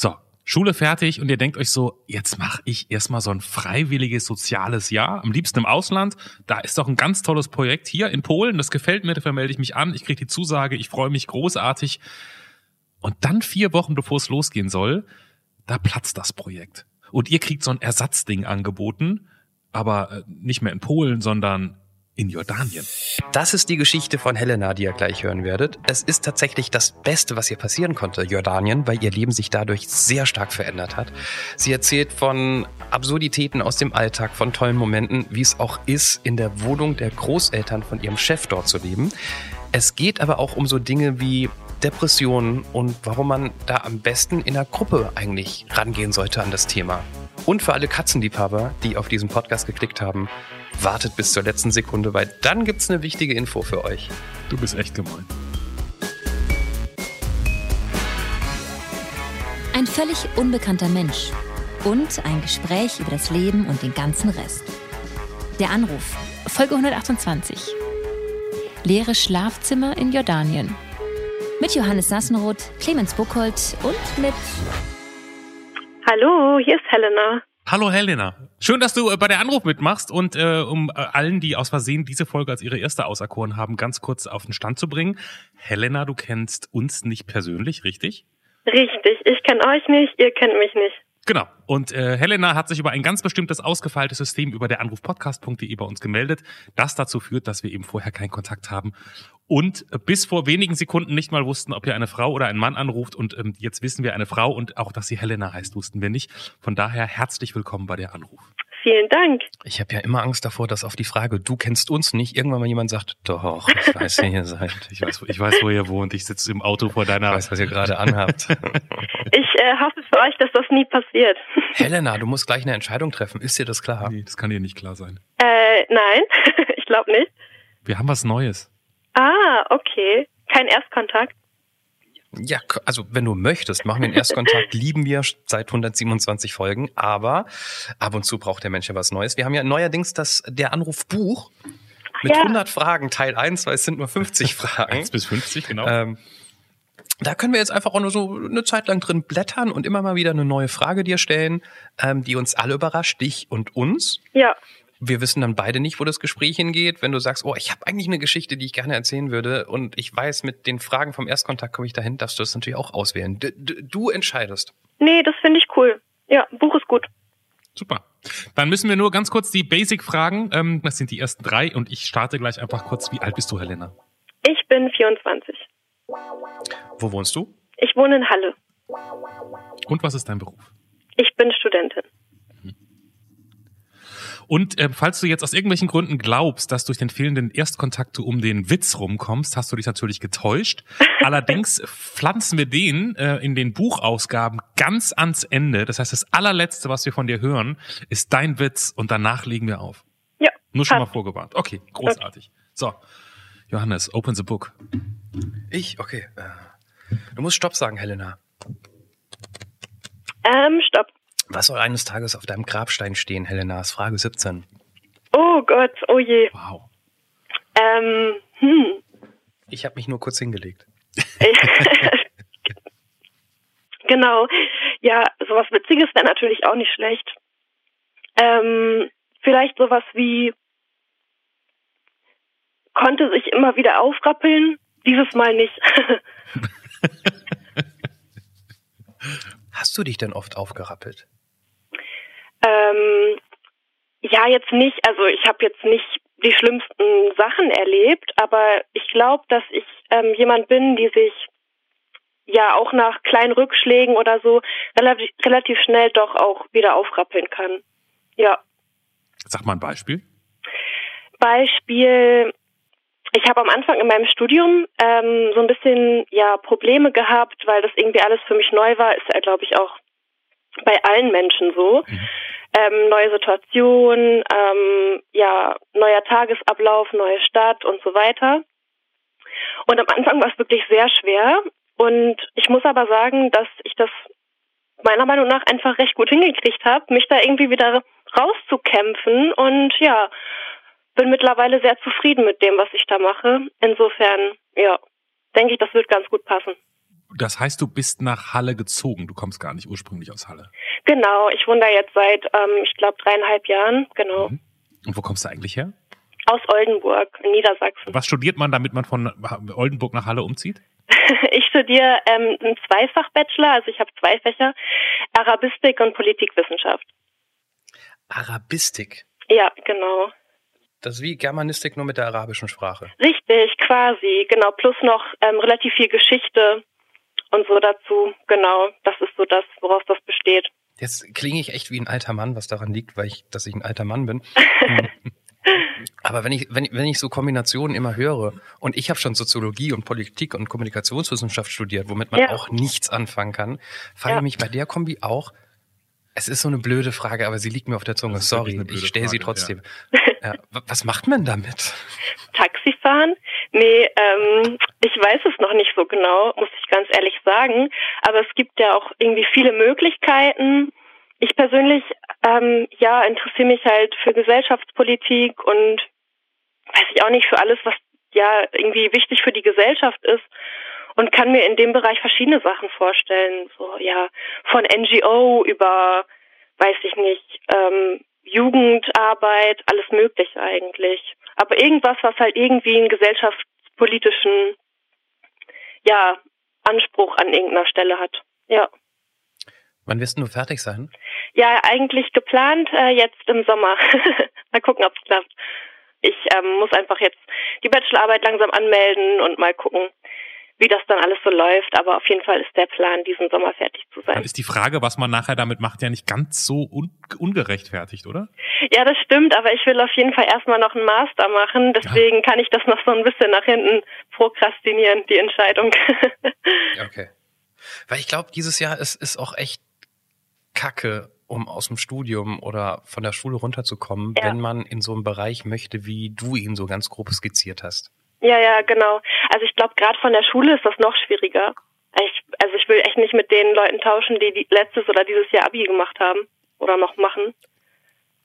So, Schule fertig und ihr denkt euch so, jetzt mache ich erstmal so ein freiwilliges soziales Jahr, am liebsten im Ausland. Da ist doch ein ganz tolles Projekt hier in Polen, das gefällt mir, dafür melde ich mich an, ich kriege die Zusage, ich freue mich großartig. Und dann vier Wochen bevor es losgehen soll, da platzt das Projekt. Und ihr kriegt so ein Ersatzding angeboten, aber äh, nicht mehr in Polen, sondern in Jordanien. Das ist die Geschichte von Helena, die ihr gleich hören werdet. Es ist tatsächlich das Beste, was ihr passieren konnte, Jordanien, weil ihr Leben sich dadurch sehr stark verändert hat. Sie erzählt von Absurditäten aus dem Alltag, von tollen Momenten, wie es auch ist, in der Wohnung der Großeltern von ihrem Chef dort zu leben. Es geht aber auch um so Dinge wie Depressionen und warum man da am besten in einer Gruppe eigentlich rangehen sollte an das Thema. Und für alle Katzenliebhaber, die auf diesen Podcast geklickt haben, wartet bis zur letzten Sekunde, weil dann gibt's eine wichtige Info für euch. Du bist echt gemein. Ein völlig unbekannter Mensch und ein Gespräch über das Leben und den ganzen Rest. Der Anruf, Folge 128. Leere Schlafzimmer in Jordanien. Mit Johannes Sassenroth, Clemens Buchholz und mit Hallo, hier ist Helena. Hallo Helena. Schön, dass du äh, bei der Anruf mitmachst und äh, um äh, allen, die aus Versehen diese Folge als ihre erste auserkoren haben, ganz kurz auf den Stand zu bringen. Helena, du kennst uns nicht persönlich, richtig? Richtig, ich kenne euch nicht, ihr kennt mich nicht. Genau. Und äh, Helena hat sich über ein ganz bestimmtes ausgefeiltes System über der Anrufpodcast.de bei uns gemeldet, das dazu führt, dass wir eben vorher keinen Kontakt haben und bis vor wenigen Sekunden nicht mal wussten, ob ihr eine Frau oder ein Mann anruft. Und ähm, jetzt wissen wir eine Frau und auch, dass sie Helena heißt, wussten wir nicht. Von daher herzlich willkommen bei der Anruf. Vielen Dank. Ich habe ja immer Angst davor, dass auf die Frage, du kennst uns nicht, irgendwann mal jemand sagt, doch, ich weiß, wer ihr seid. Ich weiß, ich weiß, wo ihr wohnt. Ich sitze im Auto vor deiner... Ich weiß, was ihr gerade anhabt. ich äh, hoffe für euch, dass das nie passiert. Helena, du musst gleich eine Entscheidung treffen. Ist dir das klar? Nee, das kann dir nicht klar sein. Äh, nein, ich glaube nicht. Wir haben was Neues. Ah, okay. Kein Erstkontakt. Ja, also wenn du möchtest, machen wir einen Erstkontakt, lieben wir seit 127 Folgen, aber ab und zu braucht der Mensch ja was Neues. Wir haben ja neuerdings das der Anrufbuch mit ja. 100 Fragen, Teil 1, weil es sind nur 50 Fragen. 1 bis 50, genau. Ähm, da können wir jetzt einfach auch nur so eine Zeit lang drin blättern und immer mal wieder eine neue Frage dir stellen, ähm, die uns alle überrascht, dich und uns. Ja wir wissen dann beide nicht, wo das Gespräch hingeht. Wenn du sagst, oh, ich habe eigentlich eine Geschichte, die ich gerne erzählen würde und ich weiß, mit den Fragen vom Erstkontakt komme ich dahin, darfst du das natürlich auch auswählen. D du entscheidest. Nee, das finde ich cool. Ja, Buch ist gut. Super. Dann müssen wir nur ganz kurz die Basic-Fragen, ähm, das sind die ersten drei und ich starte gleich einfach kurz. Wie alt bist du, Helena? Ich bin 24. Wo wohnst du? Ich wohne in Halle. Und was ist dein Beruf? Ich bin Studentin. Und äh, falls du jetzt aus irgendwelchen Gründen glaubst, dass durch den fehlenden Erstkontakt du um den Witz rumkommst, hast du dich natürlich getäuscht. Allerdings pflanzen wir den äh, in den Buchausgaben ganz ans Ende. Das heißt, das allerletzte, was wir von dir hören, ist dein Witz und danach legen wir auf. Ja. Nur schon mal vorgewarnt. Okay, großartig. Okay. So, Johannes, open the book. Ich? Okay. Äh, du musst Stopp sagen, Helena. Ähm, Stopp. Was soll eines Tages auf deinem Grabstein stehen, Helena? Frage 17. Oh Gott, oh je. Wow. Ähm, hm. Ich habe mich nur kurz hingelegt. genau. Ja, sowas Witziges wäre natürlich auch nicht schlecht. Ähm, vielleicht sowas wie konnte sich immer wieder aufrappeln, dieses Mal nicht. Hast du dich denn oft aufgerappelt? Ähm, ja, jetzt nicht. Also ich habe jetzt nicht die schlimmsten Sachen erlebt, aber ich glaube, dass ich ähm, jemand bin, die sich ja auch nach kleinen Rückschlägen oder so relativ, relativ schnell doch auch wieder aufrappeln kann. Ja. Sag mal ein Beispiel. Beispiel, ich habe am Anfang in meinem Studium ähm, so ein bisschen ja Probleme gehabt, weil das irgendwie alles für mich neu war. Ist ja, glaube ich, auch bei allen Menschen so. Mhm. Ähm, neue Situation, ähm, ja, neuer Tagesablauf, neue Stadt und so weiter. Und am Anfang war es wirklich sehr schwer. Und ich muss aber sagen, dass ich das meiner Meinung nach einfach recht gut hingekriegt habe, mich da irgendwie wieder rauszukämpfen. Und ja, bin mittlerweile sehr zufrieden mit dem, was ich da mache. Insofern, ja, denke ich, das wird ganz gut passen. Das heißt, du bist nach Halle gezogen. Du kommst gar nicht ursprünglich aus Halle. Genau, ich wohne da jetzt seit, ähm, ich glaube, dreieinhalb Jahren. Genau. Mhm. Und wo kommst du eigentlich her? Aus Oldenburg, in Niedersachsen. Was studiert man, damit man von Oldenburg nach Halle umzieht? ich studiere ähm, einen Zweifach-Bachelor, also ich habe zwei Fächer, Arabistik und Politikwissenschaft. Arabistik? Ja, genau. Das ist wie Germanistik nur mit der arabischen Sprache. Richtig, quasi, genau. Plus noch ähm, relativ viel Geschichte und so dazu. Genau, das ist so das, woraus das besteht. Jetzt klinge ich echt wie ein alter Mann, was daran liegt, weil ich, dass ich ein alter Mann bin. Aber wenn ich, wenn, wenn ich so Kombinationen immer höre, und ich habe schon Soziologie und Politik und Kommunikationswissenschaft studiert, womit man ja. auch nichts anfangen kann, frage ja. mich bei der Kombi auch, es ist so eine blöde Frage, aber sie liegt mir auf der Zunge. Sorry, ich stelle sie trotzdem. Ja. was macht man damit? Taxifahren? Nee, ähm, ich weiß es noch nicht so genau, muss ich ganz ehrlich sagen. Aber es gibt ja auch irgendwie viele Möglichkeiten. Ich persönlich, ähm, ja, interessiere mich halt für Gesellschaftspolitik und weiß ich auch nicht für alles, was ja irgendwie wichtig für die Gesellschaft ist und kann mir in dem Bereich verschiedene Sachen vorstellen. So, ja, von NGO über, weiß ich nicht, ähm, Jugendarbeit, alles Mögliche eigentlich. Aber irgendwas, was halt irgendwie einen gesellschaftspolitischen, ja, Anspruch an irgendeiner Stelle hat. Ja. Wann wirst du fertig sein? Ja, eigentlich geplant äh, jetzt im Sommer. mal gucken, ob es klappt. Ich ähm, muss einfach jetzt die Bachelorarbeit langsam anmelden und mal gucken, wie das dann alles so läuft. Aber auf jeden Fall ist der Plan, diesen Sommer fertig zu sein. Dann ist die Frage, was man nachher damit macht, ja nicht ganz so un ungerechtfertigt, oder? Ja, das stimmt, aber ich will auf jeden Fall erstmal noch einen Master machen. Deswegen ja. kann ich das noch so ein bisschen nach hinten prokrastinieren, die Entscheidung. okay. Weil ich glaube, dieses Jahr ist, ist auch echt kacke, um aus dem Studium oder von der Schule runterzukommen, ja. wenn man in so einem Bereich möchte, wie du ihn so ganz grob skizziert hast. Ja, ja, genau. Also ich glaube, gerade von der Schule ist das noch schwieriger. Ich, also ich will echt nicht mit den Leuten tauschen, die, die letztes oder dieses Jahr Abi gemacht haben oder noch machen.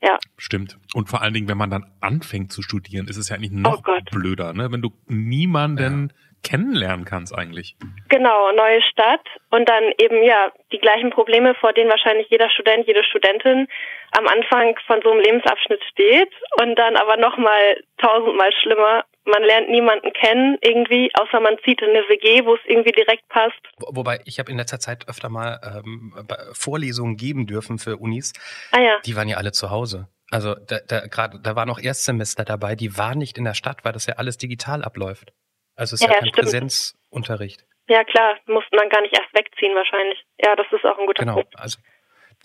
Ja. Stimmt. Und vor allen Dingen, wenn man dann anfängt zu studieren, ist es ja eigentlich noch oh blöder, ne? Wenn du niemanden ja. Kennenlernen kannst eigentlich. Genau, neue Stadt und dann eben ja die gleichen Probleme, vor denen wahrscheinlich jeder Student, jede Studentin am Anfang von so einem Lebensabschnitt steht und dann aber nochmal tausendmal schlimmer, man lernt niemanden kennen irgendwie, außer man zieht in eine WG, wo es irgendwie direkt passt. Wobei ich habe in letzter Zeit öfter mal ähm, Vorlesungen geben dürfen für Unis. Ah ja. Die waren ja alle zu Hause. Also da, da gerade da waren auch Erstsemester dabei, die waren nicht in der Stadt, weil das ja alles digital abläuft. Also es ist ja, ja kein stimmt. Präsenzunterricht. Ja klar, mussten dann gar nicht erst wegziehen wahrscheinlich. Ja, das ist auch ein guter genau, Punkt. Genau, also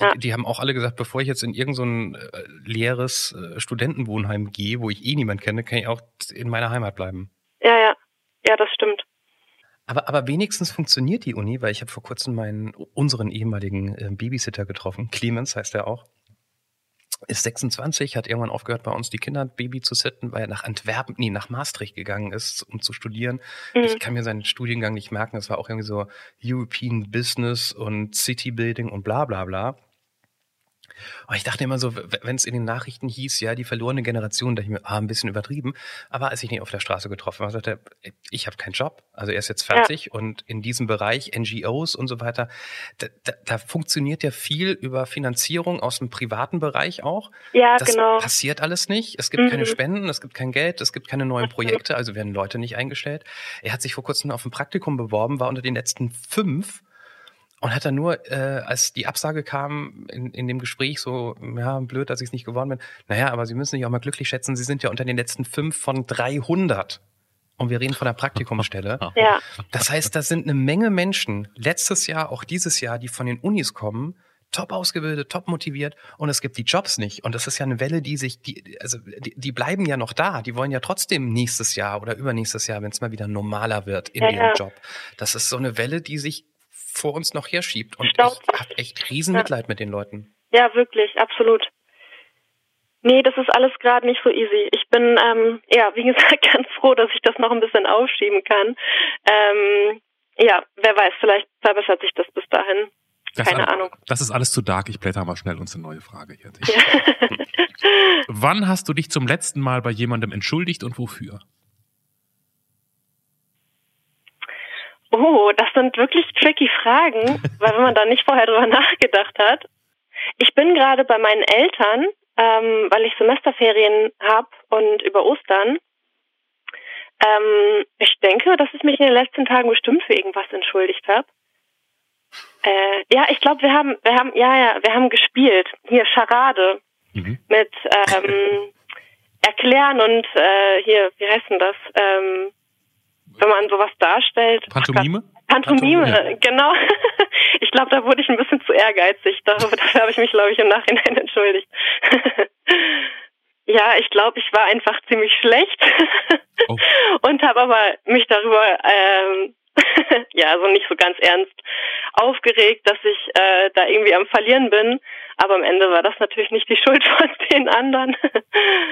ja. Die, die, haben auch alle gesagt, bevor ich jetzt in irgendein so äh, leeres äh, Studentenwohnheim gehe, wo ich eh niemand kenne, kann ich auch in meiner Heimat bleiben. Ja, ja. Ja, das stimmt. Aber, aber wenigstens funktioniert die Uni, weil ich habe vor kurzem meinen unseren ehemaligen äh, Babysitter getroffen. Clemens heißt er auch. Ist 26, hat irgendwann aufgehört, bei uns die Kinder Baby zu sitten, weil er nach Antwerpen, nee, nach Maastricht gegangen ist, um zu studieren. Mhm. Ich kann mir seinen Studiengang nicht merken. Das war auch irgendwie so European Business und City Building und bla bla bla. Und ich dachte immer so, wenn es in den Nachrichten hieß, ja, die verlorene Generation, da ich mir, ah, ein bisschen übertrieben. Aber als ich ihn auf der Straße getroffen habe, sagte er, ich habe keinen Job. Also er ist jetzt fertig ja. und in diesem Bereich NGOs und so weiter, da, da, da funktioniert ja viel über Finanzierung aus dem privaten Bereich auch. Ja, das genau. passiert alles nicht. Es gibt mhm. keine Spenden, es gibt kein Geld, es gibt keine neuen Projekte, also werden Leute nicht eingestellt. Er hat sich vor kurzem auf ein Praktikum beworben, war unter den letzten fünf und hat dann nur, äh, als die Absage kam in, in dem Gespräch, so, ja, blöd, dass ich es nicht geworden bin. Naja, aber Sie müssen sich auch mal glücklich schätzen, Sie sind ja unter den letzten fünf von 300. Und wir reden von der Praktikumsstelle. Ja. Das heißt, da sind eine Menge Menschen, letztes Jahr, auch dieses Jahr, die von den Unis kommen, top ausgebildet, top motiviert und es gibt die Jobs nicht. Und das ist ja eine Welle, die sich, die, also die, die bleiben ja noch da. Die wollen ja trotzdem nächstes Jahr oder übernächstes Jahr, wenn es mal wieder normaler wird in ja, ihrem ja. Job. Das ist so eine Welle, die sich vor uns noch herschiebt. Und ich, ich habe echt riesen Mitleid ja. mit den Leuten. Ja, wirklich, absolut. Nee, das ist alles gerade nicht so easy. Ich bin, ähm, ja, wie gesagt, ganz froh, dass ich das noch ein bisschen aufschieben kann. Ähm, ja, wer weiß, vielleicht verbessert sich das bis dahin. Das Keine Ahnung. Das ist alles zu dark. Ich blätter mal schnell uns eine neue Frage hier. Ja. Wann hast du dich zum letzten Mal bei jemandem entschuldigt und wofür? Oh, das sind wirklich tricky Fragen, weil wenn man da nicht vorher drüber nachgedacht hat. Ich bin gerade bei meinen Eltern, ähm, weil ich Semesterferien habe und über Ostern. Ähm, ich denke, dass ich mich in den letzten Tagen bestimmt für irgendwas entschuldigt habe. Äh, ja, ich glaube, wir haben, wir haben, ja, ja, wir haben gespielt. Hier Charade mhm. mit ähm, Erklären und äh, hier, wie heißt denn das? Ähm, wenn man sowas darstellt. Pantomime? Pantomime, Pantomime ja. genau. Ich glaube, da wurde ich ein bisschen zu ehrgeizig. Darüber habe ich mich, glaube ich, im Nachhinein entschuldigt. ja, ich glaube, ich war einfach ziemlich schlecht oh. und habe aber mich darüber ähm, ja, also nicht so ganz ernst aufgeregt, dass ich äh, da irgendwie am Verlieren bin. Aber am Ende war das natürlich nicht die Schuld von den anderen.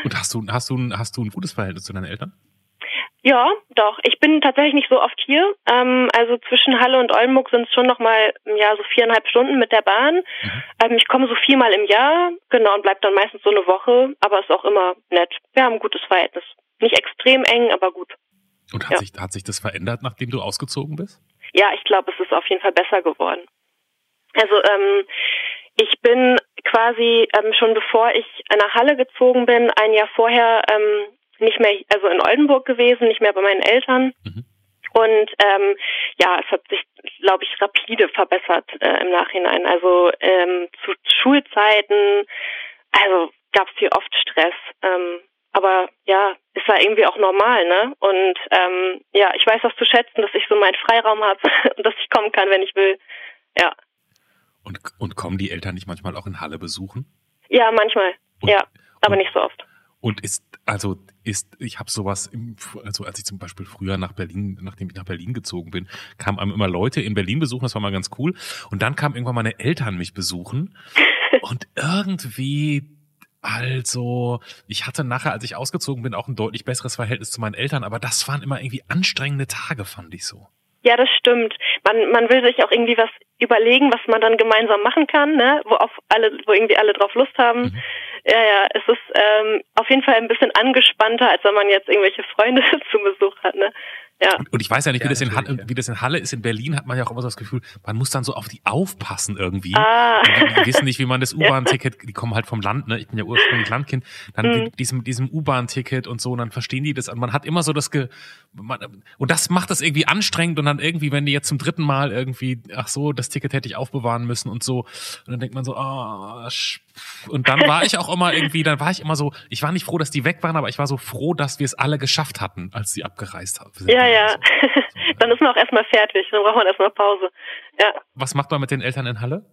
Und hast du, hast du, hast du ein gutes Verhältnis zu deinen Eltern? Ja, doch. Ich bin tatsächlich nicht so oft hier. Ähm, also zwischen Halle und Oldenburg sind es schon noch mal ja so viereinhalb Stunden mit der Bahn. Mhm. Ähm, ich komme so viermal im Jahr, genau, und bleib dann meistens so eine Woche. Aber ist auch immer nett. Wir haben ein gutes Verhältnis. Nicht extrem eng, aber gut. Und hat, ja. sich, hat sich das verändert, nachdem du ausgezogen bist? Ja, ich glaube, es ist auf jeden Fall besser geworden. Also ähm, ich bin quasi ähm, schon bevor ich nach Halle gezogen bin, ein Jahr vorher ähm, nicht mehr, also in Oldenburg gewesen, nicht mehr bei meinen Eltern. Mhm. Und ähm, ja, es hat sich, glaube ich, rapide verbessert äh, im Nachhinein. Also ähm, zu Schulzeiten, also gab es hier oft Stress. Ähm, aber ja, ist ja irgendwie auch normal, ne? Und ähm, ja, ich weiß das zu schätzen, dass ich so meinen Freiraum habe und dass ich kommen kann, wenn ich will. Ja. Und, und kommen die Eltern nicht manchmal auch in Halle besuchen? Ja, manchmal. Und, ja, aber und, nicht so oft. Und ist, also ist, ich habe sowas, im, also als ich zum Beispiel früher nach Berlin, nachdem ich nach Berlin gezogen bin, kamen einem immer Leute in Berlin besuchen, das war mal ganz cool. Und dann kamen irgendwann meine Eltern mich besuchen. und irgendwie also, ich hatte nachher, als ich ausgezogen bin, auch ein deutlich besseres Verhältnis zu meinen Eltern, aber das waren immer irgendwie anstrengende Tage, fand ich so. Ja, das stimmt. Man, man will sich auch irgendwie was überlegen, was man dann gemeinsam machen kann, ne? wo auf alle, wo irgendwie alle drauf Lust haben. Mhm. Ja, ja, es ist ähm, auf jeden Fall ein bisschen angespannter, als wenn man jetzt irgendwelche Freunde zu Besuch hat, ne? Ja. Und ich weiß ja nicht, wie, ja, das in Halle, wie das in Halle ist. In Berlin hat man ja auch immer so das Gefühl, man muss dann so auf die aufpassen irgendwie. Ah. Die, die, wissen nicht, wie man das U-Bahn-Ticket, die kommen halt vom Land, ne? Ich bin ja ursprünglich Landkind. Dann mhm. diesem, diesem U-Bahn-Ticket und so, und dann verstehen die das. Und man hat immer so das Ge man, und das macht das irgendwie anstrengend und dann irgendwie, wenn die jetzt zum dritten Mal irgendwie, ach so, das Ticket hätte ich aufbewahren müssen und so. Und dann denkt man so, ah, oh, und dann war ich auch immer irgendwie, dann war ich immer so, ich war nicht froh, dass die weg waren, aber ich war so froh, dass wir es alle geschafft hatten, als sie abgereist haben. Ja, ja. So. dann ist man auch erstmal fertig, dann braucht man erstmal Pause. Ja. Was macht man mit den Eltern in Halle?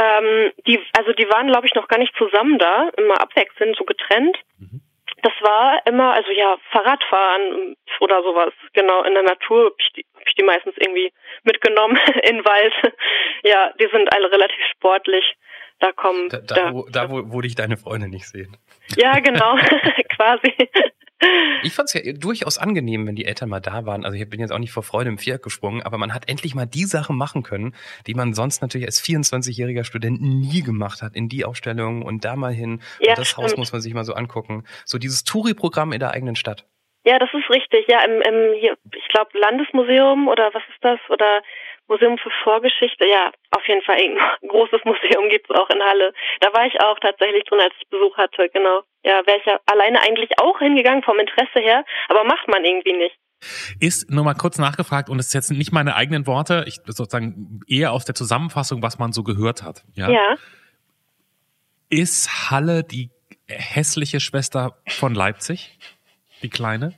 Ähm, die, also die waren, glaube ich, noch gar nicht zusammen da, immer abwechselnd, so getrennt. Mhm. Das war immer, also ja, Fahrradfahren oder sowas, genau, in der Natur habe ich, die, hab ich die meistens irgendwie mitgenommen in den Wald. Ja, die sind alle relativ sportlich. Da kommen. Da, da, da, wo, da wo, wo dich deine Freunde nicht sehen. Ja, genau, quasi. Ich fand es ja durchaus angenehm, wenn die Eltern mal da waren. Also ich bin jetzt auch nicht vor Freude im Fiat gesprungen, aber man hat endlich mal die Sachen machen können, die man sonst natürlich als 24-jähriger Student nie gemacht hat. In die Ausstellung und da mal hin. Ja, und das stimmt. Haus muss man sich mal so angucken. So dieses Touri-Programm in der eigenen Stadt. Ja, das ist richtig. Ja, im, im hier, ich glaube Landesmuseum oder was ist das? Oder Museum für Vorgeschichte, ja, auf jeden Fall ein großes Museum gibt es auch in Halle. Da war ich auch tatsächlich drin, als ich Besuch hatte, genau. Ja, wäre ich ja alleine eigentlich auch hingegangen vom Interesse her, aber macht man irgendwie nicht. Ist nur mal kurz nachgefragt und es ist jetzt nicht meine eigenen Worte, ich sozusagen eher aus der Zusammenfassung, was man so gehört hat. Ja. ja. Ist Halle die hässliche Schwester von Leipzig? Die kleine?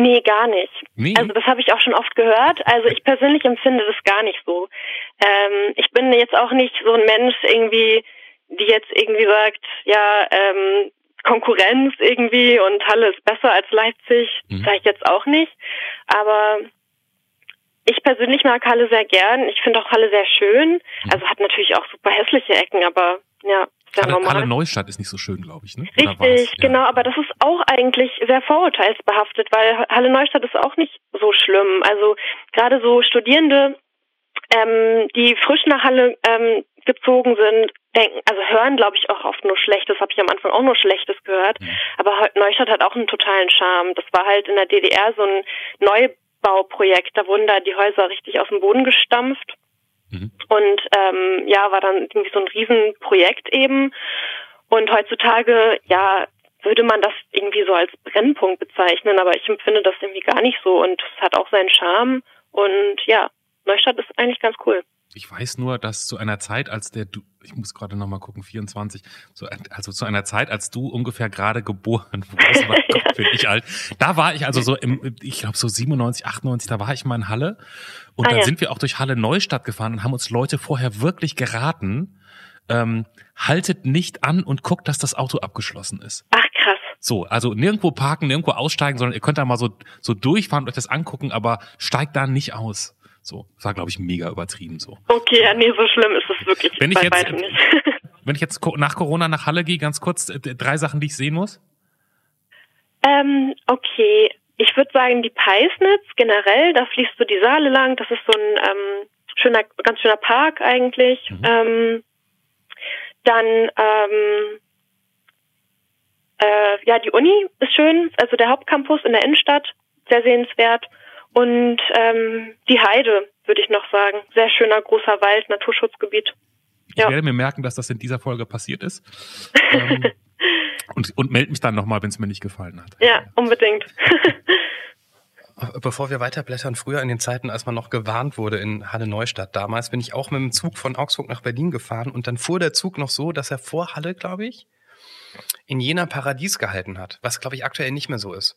Nee, gar nicht. Nee. Also das habe ich auch schon oft gehört. Also ich persönlich empfinde das gar nicht so. Ähm, ich bin jetzt auch nicht so ein Mensch irgendwie, die jetzt irgendwie sagt, ja, ähm, Konkurrenz irgendwie und Halle ist besser als Leipzig, mhm. sage ich jetzt auch nicht. Aber ich persönlich mag Halle sehr gern. Ich finde auch Halle sehr schön. Mhm. Also hat natürlich auch super hässliche Ecken, aber ja, sehr Halle, normal. Halle Neustadt ist nicht so schön, glaube ich, ne? Richtig, ja. genau, aber das ist auch eigentlich sehr vorurteilsbehaftet, weil Halle Neustadt ist auch nicht so schlimm. Also gerade so Studierende, ähm, die frisch nach Halle ähm, gezogen sind, denken, also hören, glaube ich, auch oft nur Schlechtes. Habe ich am Anfang auch nur Schlechtes gehört. Mhm. Aber Neustadt hat auch einen totalen Charme. Das war halt in der DDR so ein neu Bauprojekt. Da wurden da die Häuser richtig aus dem Boden gestampft. Mhm. Und ähm, ja, war dann irgendwie so ein Riesenprojekt eben. Und heutzutage, ja, würde man das irgendwie so als Brennpunkt bezeichnen, aber ich empfinde das irgendwie gar nicht so und es hat auch seinen Charme. Und ja, Neustadt ist eigentlich ganz cool. Ich weiß nur, dass zu einer Zeit, als der du, ich muss gerade noch mal gucken, 24, so, also zu einer Zeit, als du ungefähr gerade geboren wurdest, ja. Gott, bin ich alt. Da war ich also so im, ich glaube so 97, 98, da war ich mal in Halle und ah, dann ja. sind wir auch durch Halle Neustadt gefahren und haben uns Leute vorher wirklich geraten, ähm, haltet nicht an und guckt, dass das Auto abgeschlossen ist. Ach krass. So, also nirgendwo parken, nirgendwo aussteigen, sondern ihr könnt da mal so, so durchfahren und euch das angucken, aber steigt da nicht aus. So, das war, glaube ich, mega übertrieben so. Okay, ja, nee, so schlimm ist es wirklich. Wenn ich jetzt, wenn ich jetzt nach Corona nach Halle gehe, ganz kurz, äh, drei Sachen, die ich sehen muss? Ähm, okay. Ich würde sagen, die Peisnitz generell, da fließt so die Saale lang, das ist so ein ähm, schöner, ganz schöner Park eigentlich. Mhm. Ähm, dann ähm, äh, ja, die Uni ist schön, also der Hauptcampus in der Innenstadt, sehr sehenswert. Und ähm, die Heide, würde ich noch sagen. Sehr schöner großer Wald, Naturschutzgebiet. Ich ja. werde mir merken, dass das in dieser Folge passiert ist. ähm, und, und melde mich dann nochmal, wenn es mir nicht gefallen hat. Ja, unbedingt. Bevor wir weiterblättern, früher in den Zeiten, als man noch gewarnt wurde in Halle Neustadt damals, bin ich auch mit dem Zug von Augsburg nach Berlin gefahren und dann fuhr der Zug noch so, dass er vor Halle, glaube ich, in Jena Paradies gehalten hat, was, glaube ich, aktuell nicht mehr so ist.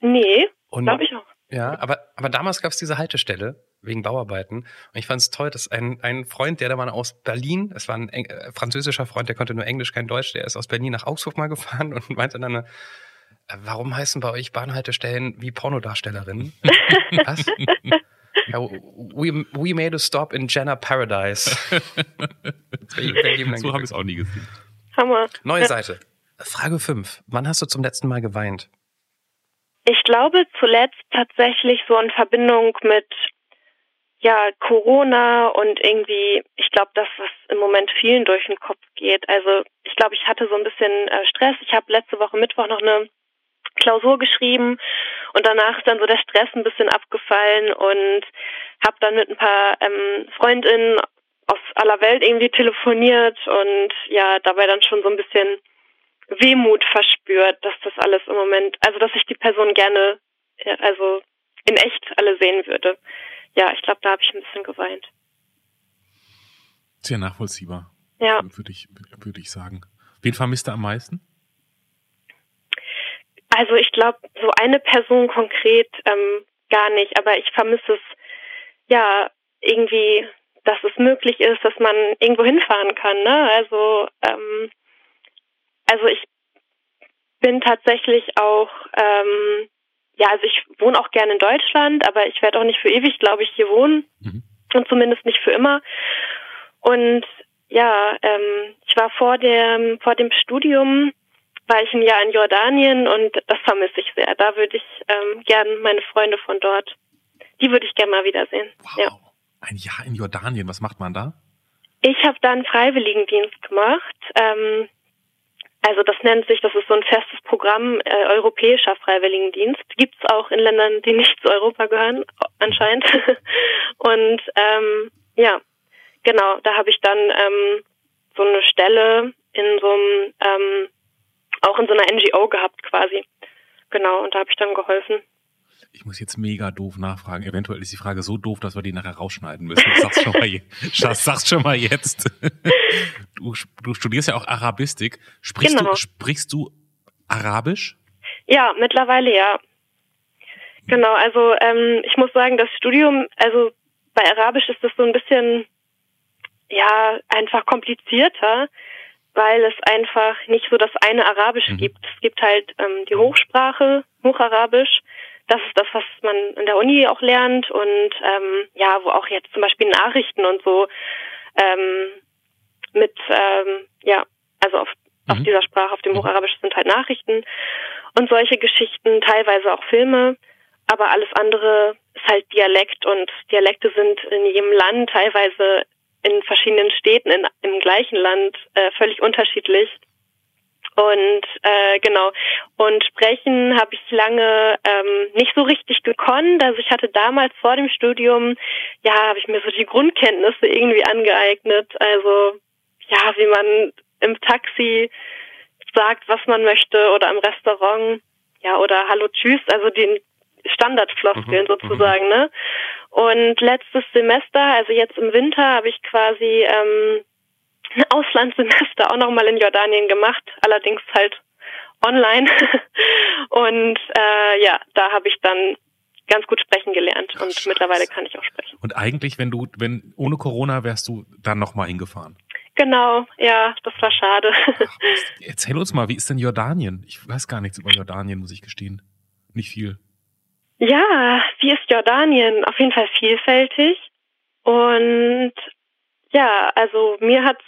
Nee, glaube ich auch. Ja, aber, aber damals gab es diese Haltestelle wegen Bauarbeiten. Und ich fand es toll, dass ein, ein Freund, der da mal aus Berlin, es war ein Eng äh, französischer Freund, der konnte nur Englisch, kein Deutsch, der ist aus Berlin nach Augsburg mal gefahren und meinte dann, äh, warum heißen bei euch Bahnhaltestellen wie Pornodarstellerinnen? Was? Ja, we, we made a stop in Jenna Paradise. so habe ich es auch nie gesehen. Hammer. Neue Seite. Frage 5. Wann hast du zum letzten Mal geweint? Ich glaube zuletzt tatsächlich so in Verbindung mit ja Corona und irgendwie, ich glaube, dass das im Moment vielen durch den Kopf geht. Also ich glaube, ich hatte so ein bisschen äh, Stress. Ich habe letzte Woche Mittwoch noch eine Klausur geschrieben und danach ist dann so der Stress ein bisschen abgefallen und habe dann mit ein paar ähm, Freundinnen aus aller Welt irgendwie telefoniert und ja, dabei dann schon so ein bisschen Wehmut verspürt, dass das alles im Moment, also dass ich die Person gerne, also in echt alle sehen würde. Ja, ich glaube, da habe ich ein bisschen geweint. Sehr nachvollziehbar. Ja. Würde ich, würde ich sagen. Wen vermisst du am meisten? Also ich glaube, so eine Person konkret ähm, gar nicht, aber ich vermisse es ja irgendwie, dass es möglich ist, dass man irgendwo hinfahren kann. Ne? Also ähm, also ich bin tatsächlich auch, ähm, ja, also ich wohne auch gerne in Deutschland, aber ich werde auch nicht für ewig, glaube ich, hier wohnen. Mhm. Und zumindest nicht für immer. Und ja, ähm, ich war vor dem, vor dem Studium, war ich ein Jahr in Jordanien und das vermisse ich sehr. Da würde ich ähm, gern meine Freunde von dort, die würde ich gerne mal wiedersehen. Wow. Ja. Ein Jahr in Jordanien, was macht man da? Ich habe da einen Freiwilligendienst gemacht. Ähm, also das nennt sich, das ist so ein festes Programm äh, europäischer Freiwilligendienst. Gibt es auch in Ländern, die nicht zu Europa gehören, anscheinend. Und ähm, ja, genau, da habe ich dann ähm, so eine Stelle in so einem, ähm, auch in so einer NGO gehabt quasi. Genau, und da habe ich dann geholfen ich muss jetzt mega doof nachfragen. Eventuell ist die Frage so doof, dass wir die nachher rausschneiden müssen. Ich sag's schon mal, sag's schon mal jetzt. Du, du studierst ja auch Arabistik. Sprichst genau. du, sprichst du Arabisch? Ja, mittlerweile ja. Genau, also ähm, ich muss sagen, das Studium, also bei Arabisch ist das so ein bisschen, ja, einfach komplizierter, weil es einfach nicht so das eine Arabisch mhm. gibt. Es gibt halt ähm, die Hochsprache, Hocharabisch, das ist das, was man in der Uni auch lernt und ähm, ja, wo auch jetzt zum Beispiel Nachrichten und so ähm, mit, ähm, ja, also auf, mhm. auf dieser Sprache, auf dem mhm. Hocharabisch sind halt Nachrichten und solche Geschichten, teilweise auch Filme, aber alles andere ist halt Dialekt und Dialekte sind in jedem Land, teilweise in verschiedenen Städten in, im gleichen Land äh, völlig unterschiedlich. Und äh, genau. Und sprechen habe ich lange ähm, nicht so richtig gekonnt. Also ich hatte damals vor dem Studium, ja, habe ich mir so die Grundkenntnisse irgendwie angeeignet. Also ja, wie man im Taxi sagt, was man möchte oder im Restaurant, ja, oder Hallo Tschüss, also den Standardfloskeln mhm, sozusagen, ne? Und letztes Semester, also jetzt im Winter, habe ich quasi ähm, ein Auslandssemester auch nochmal in Jordanien gemacht, allerdings halt online. und äh, ja, da habe ich dann ganz gut sprechen gelernt und Scheiße. mittlerweile kann ich auch sprechen. Und eigentlich, wenn du, wenn ohne Corona wärst du dann nochmal hingefahren? Genau, ja, das war schade. Ach, erzähl uns mal, wie ist denn Jordanien? Ich weiß gar nichts über Jordanien, muss ich gestehen. Nicht viel. Ja, wie ist Jordanien? Auf jeden Fall vielfältig. Und ja, also mir hat's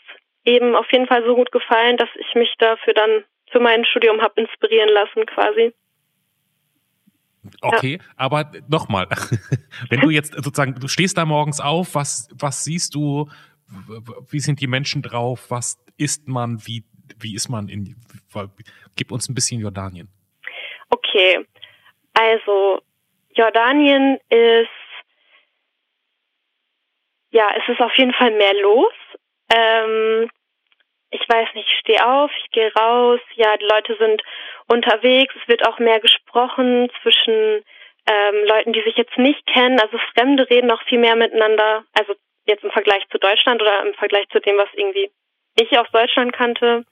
eben auf jeden Fall so gut gefallen, dass ich mich dafür dann für mein Studium habe inspirieren lassen quasi. Okay, ja. aber nochmal, wenn du jetzt sozusagen, du stehst da morgens auf, was, was siehst du, wie sind die Menschen drauf, was isst man, wie, wie ist man in, gib uns ein bisschen Jordanien. Okay, also Jordanien ist, ja, es ist auf jeden Fall mehr los. Ähm, ich weiß nicht, ich stehe auf, ich gehe raus, ja, die Leute sind unterwegs, es wird auch mehr gesprochen zwischen ähm, Leuten, die sich jetzt nicht kennen, also Fremde reden auch viel mehr miteinander, also jetzt im Vergleich zu Deutschland oder im Vergleich zu dem, was irgendwie ich aus Deutschland kannte.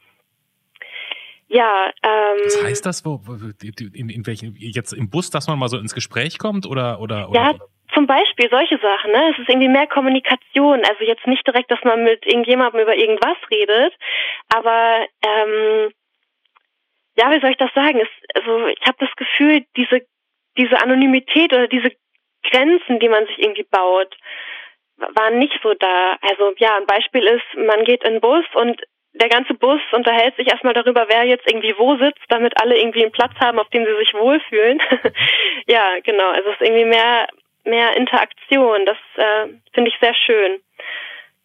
Ja, ähm, Was heißt das, wo, in, in welchen, jetzt im Bus, dass man mal so ins Gespräch kommt oder, oder, oder? Ja, zum Beispiel solche Sachen, ne? Es ist irgendwie mehr Kommunikation. Also jetzt nicht direkt, dass man mit irgendjemandem über irgendwas redet, aber ähm, ja, wie soll ich das sagen? Es, also ich habe das Gefühl, diese diese Anonymität oder diese Grenzen, die man sich irgendwie baut, waren nicht so da. Also ja, ein Beispiel ist, man geht in den Bus und der ganze Bus unterhält sich erstmal darüber, wer jetzt irgendwie wo sitzt, damit alle irgendwie einen Platz haben, auf dem sie sich wohlfühlen. ja, genau. Also es ist irgendwie mehr mehr Interaktion. Das äh, finde ich sehr schön.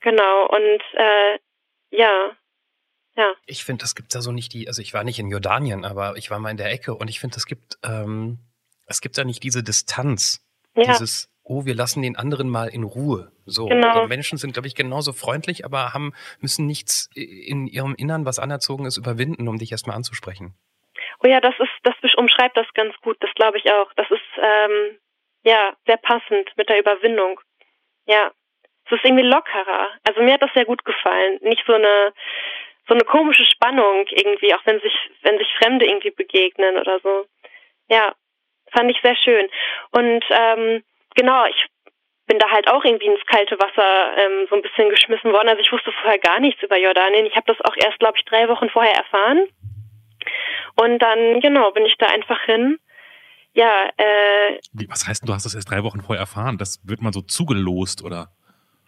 Genau. Und äh, ja, ja. Ich finde, das gibt da so nicht die, also ich war nicht in Jordanien, aber ich war mal in der Ecke und ich finde, es gibt, ähm, es gibt da nicht diese Distanz. Ja. Dieses, oh, wir lassen den anderen mal in Ruhe. So. Genau. Also Menschen sind, glaube ich, genauso freundlich, aber haben, müssen nichts in ihrem Innern, was anerzogen ist, überwinden, um dich erstmal anzusprechen. Oh ja, das ist, das umschreibt das ganz gut, das glaube ich auch. Das ist, ähm, ja, sehr passend mit der Überwindung. Ja. Es ist irgendwie lockerer. Also mir hat das sehr gut gefallen. Nicht so eine so eine komische Spannung irgendwie, auch wenn sich wenn sich Fremde irgendwie begegnen oder so. Ja, fand ich sehr schön. Und ähm, genau, ich bin da halt auch irgendwie ins kalte Wasser ähm, so ein bisschen geschmissen worden. Also ich wusste vorher gar nichts über Jordanien. Ich habe das auch erst, glaube ich, drei Wochen vorher erfahren. Und dann, genau, bin ich da einfach hin ja, äh. Was heißt, du hast das erst drei Wochen vorher erfahren? Das wird man so zugelost, oder?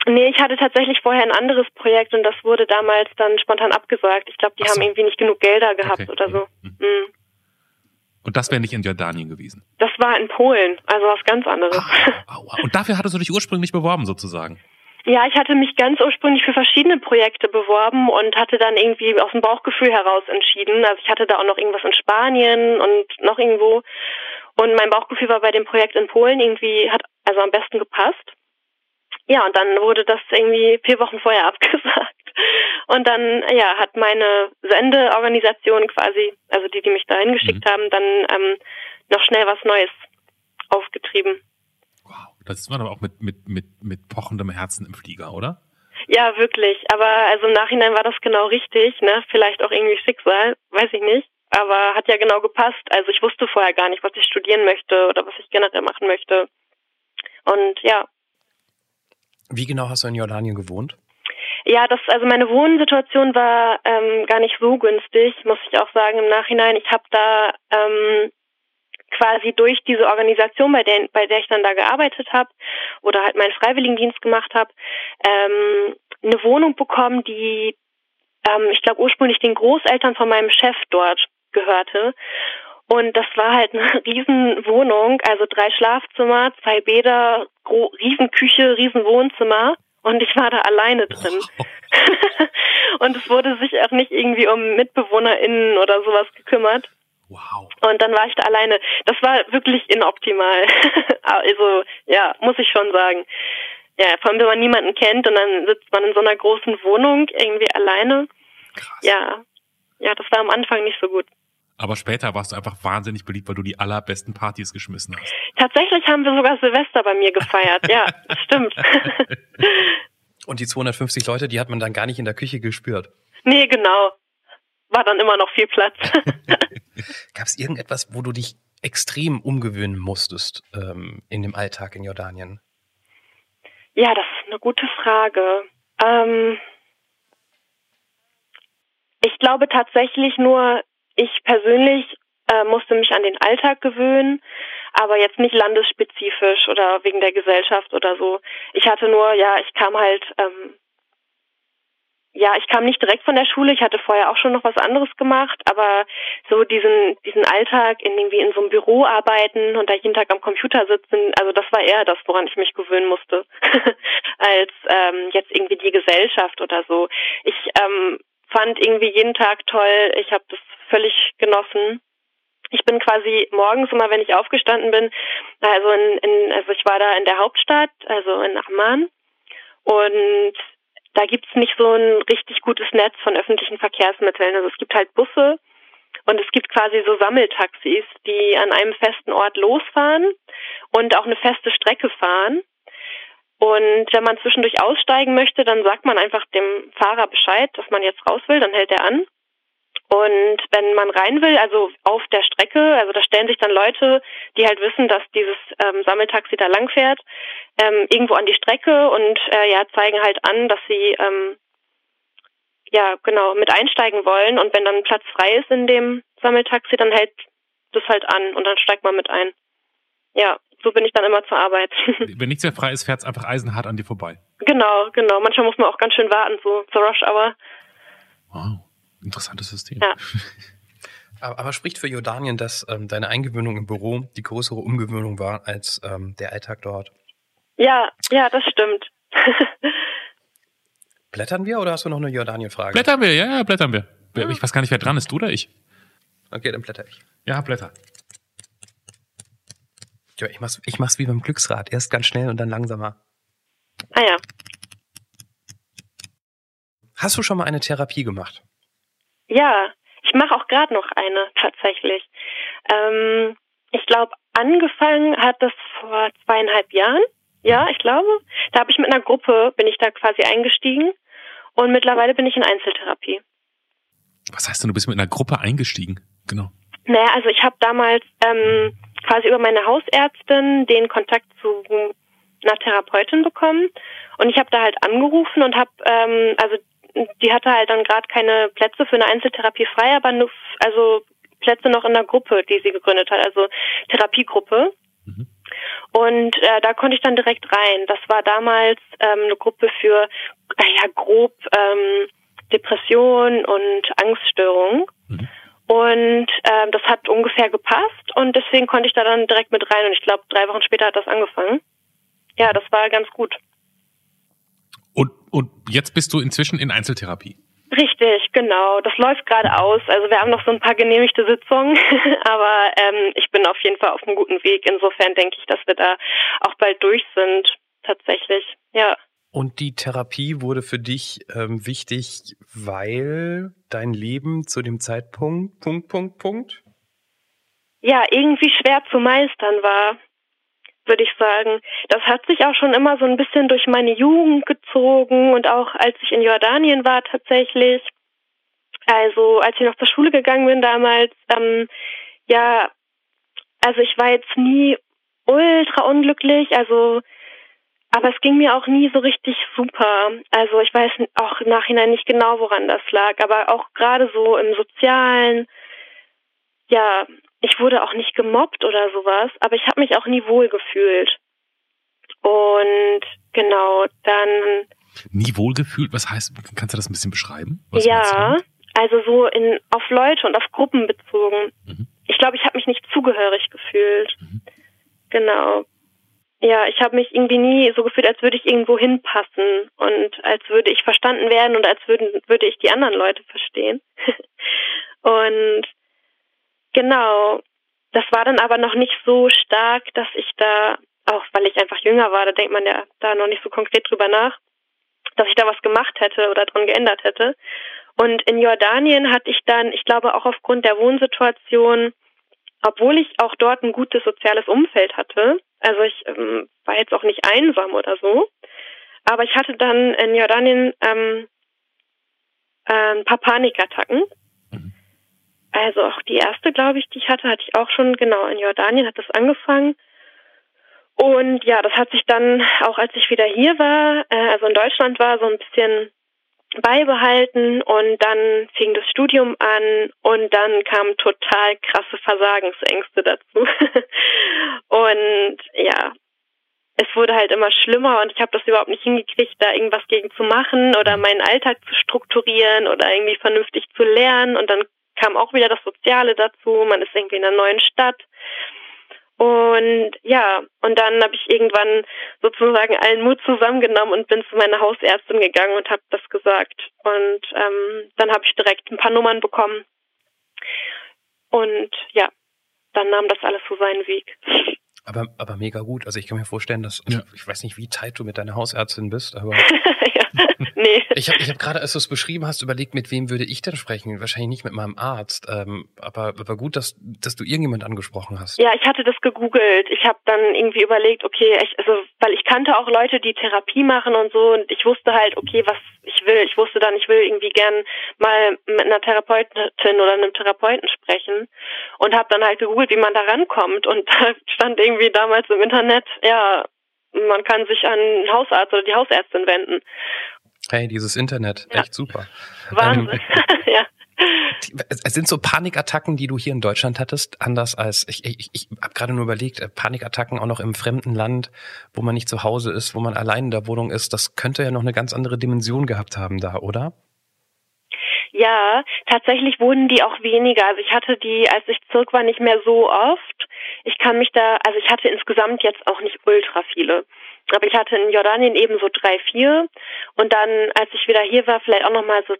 Nee, ich hatte tatsächlich vorher ein anderes Projekt und das wurde damals dann spontan abgesagt. Ich glaube, die so. haben irgendwie nicht genug Gelder gehabt okay. oder so. Mhm. Mhm. Und das wäre nicht in Jordanien gewesen? Das war in Polen, also was ganz anderes. Ah, aua. Und dafür hattest du dich ursprünglich beworben, sozusagen? Ja, ich hatte mich ganz ursprünglich für verschiedene Projekte beworben und hatte dann irgendwie aus dem Bauchgefühl heraus entschieden. Also ich hatte da auch noch irgendwas in Spanien und noch irgendwo. Und mein Bauchgefühl war bei dem Projekt in Polen irgendwie, hat also am besten gepasst. Ja, und dann wurde das irgendwie vier Wochen vorher abgesagt. Und dann, ja, hat meine Sendeorganisation quasi, also die, die mich da hingeschickt mhm. haben, dann ähm, noch schnell was Neues aufgetrieben. Wow, das ist man aber auch mit, mit, mit, mit pochendem Herzen im Flieger, oder? Ja, wirklich. Aber also im Nachhinein war das genau richtig, ne? Vielleicht auch irgendwie Schicksal, weiß ich nicht aber hat ja genau gepasst. Also ich wusste vorher gar nicht, was ich studieren möchte oder was ich generell machen möchte. Und ja. Wie genau hast du in Jordanien gewohnt? Ja, das also meine Wohnsituation war ähm, gar nicht so günstig, muss ich auch sagen im Nachhinein. Ich habe da ähm, quasi durch diese Organisation, bei der, bei der ich dann da gearbeitet habe oder halt meinen Freiwilligendienst gemacht habe, ähm, eine Wohnung bekommen, die ähm, ich glaube ursprünglich den Großeltern von meinem Chef dort gehörte. Und das war halt eine Riesenwohnung, also drei Schlafzimmer, zwei Bäder, Riesenküche, Riesenwohnzimmer. Und ich war da alleine drin. und es wurde sich auch nicht irgendwie um MitbewohnerInnen oder sowas gekümmert. Wow. Und dann war ich da alleine. Das war wirklich inoptimal. also, ja, muss ich schon sagen. Ja, vor allem, wenn man niemanden kennt und dann sitzt man in so einer großen Wohnung irgendwie alleine. Krass. Ja, ja, das war am Anfang nicht so gut. Aber später warst du einfach wahnsinnig beliebt, weil du die allerbesten Partys geschmissen hast. Tatsächlich haben wir sogar Silvester bei mir gefeiert. ja, das stimmt. Und die 250 Leute, die hat man dann gar nicht in der Küche gespürt. nee, genau. War dann immer noch viel Platz. Gab es irgendetwas, wo du dich extrem umgewöhnen musstest ähm, in dem Alltag in Jordanien? ja, das ist eine gute Frage. Ähm, ich glaube tatsächlich nur, ich persönlich äh, musste mich an den Alltag gewöhnen, aber jetzt nicht landesspezifisch oder wegen der Gesellschaft oder so. Ich hatte nur, ja, ich kam halt, ähm, ja, ich kam nicht direkt von der Schule, ich hatte vorher auch schon noch was anderes gemacht, aber so diesen, diesen Alltag in irgendwie in so einem Büro arbeiten und da jeden Tag am Computer sitzen, also das war eher das, woran ich mich gewöhnen musste, als ähm, jetzt irgendwie die Gesellschaft oder so. Ich ähm, fand irgendwie jeden Tag toll, ich habe das völlig genossen. Ich bin quasi morgens immer, wenn ich aufgestanden bin, also in, in also ich war da in der Hauptstadt, also in Amman und da gibt's nicht so ein richtig gutes Netz von öffentlichen Verkehrsmitteln. Also es gibt halt Busse und es gibt quasi so Sammeltaxis, die an einem festen Ort losfahren und auch eine feste Strecke fahren. Und wenn man zwischendurch aussteigen möchte, dann sagt man einfach dem Fahrer Bescheid, dass man jetzt raus will, dann hält er an. Und wenn man rein will, also auf der Strecke, also da stellen sich dann Leute, die halt wissen, dass dieses ähm, Sammeltaxi da lang fährt, ähm, irgendwo an die Strecke und äh, ja zeigen halt an, dass sie ähm, ja genau mit einsteigen wollen. Und wenn dann Platz frei ist in dem Sammeltaxi, dann hält das halt an und dann steigt man mit ein. Ja, so bin ich dann immer zur Arbeit. Wenn nichts mehr frei ist, fährt's einfach eisenhart an dir vorbei. genau, genau. Manchmal muss man auch ganz schön warten, so zur Rush Hour. Wow. Interessantes System. Ja. Aber, aber spricht für Jordanien, dass ähm, deine Eingewöhnung im Büro die größere Umgewöhnung war als ähm, der Alltag dort. Ja, ja, das stimmt. Blättern wir oder hast du noch eine Jordanien-Frage? Blättern wir, ja, ja, blättern wir. Ich weiß gar nicht, wer dran ist, du oder ich? Okay, dann blätter ich. Ja, Blätter. Ja, ich mach's, ich mach's wie beim Glücksrad. Erst ganz schnell und dann langsamer. ah ja. Hast du schon mal eine Therapie gemacht? Ja, ich mache auch gerade noch eine tatsächlich. Ähm, ich glaube, angefangen hat das vor zweieinhalb Jahren. Ja, ich glaube. Da habe ich mit einer Gruppe, bin ich da quasi eingestiegen und mittlerweile bin ich in Einzeltherapie. Was heißt denn, du bist mit einer Gruppe eingestiegen? Genau. Naja, also ich habe damals ähm, quasi über meine Hausärztin den Kontakt zu einer Therapeutin bekommen und ich habe da halt angerufen und habe, ähm, also die hatte halt dann gerade keine Plätze für eine Einzeltherapie frei, aber nur, also Plätze noch in der Gruppe, die sie gegründet hat, also Therapiegruppe. Mhm. Und äh, da konnte ich dann direkt rein. Das war damals ähm, eine Gruppe für, äh, ja, grob ähm, Depression und Angststörung. Mhm. Und ähm, das hat ungefähr gepasst und deswegen konnte ich da dann direkt mit rein und ich glaube, drei Wochen später hat das angefangen. Ja, das war ganz gut. Und, und jetzt bist du inzwischen in Einzeltherapie. Richtig, genau. Das läuft gerade aus. Also wir haben noch so ein paar genehmigte Sitzungen, aber ähm, ich bin auf jeden Fall auf einem guten Weg. Insofern denke ich, dass wir da auch bald durch sind. Tatsächlich, ja. Und die Therapie wurde für dich ähm, wichtig, weil dein Leben zu dem Zeitpunkt, Punkt, Punkt, Punkt? ja, irgendwie schwer zu meistern war, würde ich sagen. Das hat sich auch schon immer so ein bisschen durch meine Jugend gezogen und auch als ich in Jordanien war tatsächlich. Also als ich noch zur Schule gegangen bin damals, ähm, ja, also ich war jetzt nie ultra unglücklich, also aber es ging mir auch nie so richtig super. Also ich weiß auch im Nachhinein nicht genau, woran das lag, aber auch gerade so im Sozialen, ja, ich wurde auch nicht gemobbt oder sowas, aber ich habe mich auch nie wohl gefühlt. Und genau, dann Nie wohlgefühlt? Was heißt, kannst du das ein bisschen beschreiben? Was ja, also so in auf Leute und auf Gruppen bezogen. Mhm. Ich glaube, ich habe mich nicht zugehörig gefühlt. Mhm. Genau. Ja, ich habe mich irgendwie nie so gefühlt, als würde ich irgendwo hinpassen und als würde ich verstanden werden und als würden, würde ich die anderen Leute verstehen. und genau, das war dann aber noch nicht so stark, dass ich da, auch weil ich einfach jünger war, da denkt man ja da noch nicht so konkret drüber nach, dass ich da was gemacht hätte oder dran geändert hätte. Und in Jordanien hatte ich dann, ich glaube auch aufgrund der Wohnsituation, obwohl ich auch dort ein gutes soziales Umfeld hatte, also ich ähm, war jetzt auch nicht einsam oder so, aber ich hatte dann in Jordanien ähm, äh, ein paar Panikattacken. Mhm. Also auch die erste, glaube ich, die ich hatte, hatte ich auch schon, genau, in Jordanien hat das angefangen. Und ja, das hat sich dann, auch als ich wieder hier war, äh, also in Deutschland war, so ein bisschen beibehalten und dann fing das Studium an und dann kamen total krasse Versagensängste dazu. und ja, es wurde halt immer schlimmer und ich habe das überhaupt nicht hingekriegt, da irgendwas gegen zu machen oder meinen Alltag zu strukturieren oder irgendwie vernünftig zu lernen. Und dann kam auch wieder das Soziale dazu, man ist irgendwie in einer neuen Stadt und ja, und dann habe ich irgendwann sozusagen allen Mut zusammengenommen und bin zu meiner Hausärztin gegangen und habe das gesagt. Und ähm, dann habe ich direkt ein paar Nummern bekommen. Und ja, dann nahm das alles so seinen Weg. Aber, aber mega gut. Also ich kann mir vorstellen, dass, ja. ich weiß nicht, wie tight du mit deiner Hausärztin bist, aber ja, nee. ich habe ich hab gerade, als du es beschrieben hast, überlegt, mit wem würde ich denn sprechen? Wahrscheinlich nicht mit meinem Arzt. Ähm, aber, aber gut, dass, dass du irgendjemand angesprochen hast. Ja, ich hatte das gegoogelt. Ich habe dann irgendwie überlegt, okay, ich, also weil ich kannte auch Leute, die Therapie machen und so und ich wusste halt, okay, was ich will. Ich wusste dann, ich will irgendwie gern mal mit einer Therapeutin oder einem Therapeuten sprechen und habe dann halt gegoogelt, wie man da rankommt und da stand irgendwie damals im Internet, ja, man kann sich an den Hausarzt oder die Hausärztin wenden. Hey, dieses Internet, ja. echt super. Wahnsinn, ähm, ja. Es sind so Panikattacken, die du hier in Deutschland hattest, anders als ich. Ich, ich habe gerade nur überlegt, äh, Panikattacken auch noch im fremden Land, wo man nicht zu Hause ist, wo man allein in der Wohnung ist. Das könnte ja noch eine ganz andere Dimension gehabt haben da, oder? Ja, tatsächlich wurden die auch weniger. Also ich hatte die, als ich zurück war, nicht mehr so oft. Ich kann mich da, also ich hatte insgesamt jetzt auch nicht ultra viele. Aber ich hatte in Jordanien eben so drei, vier. Und dann, als ich wieder hier war, vielleicht auch nochmal so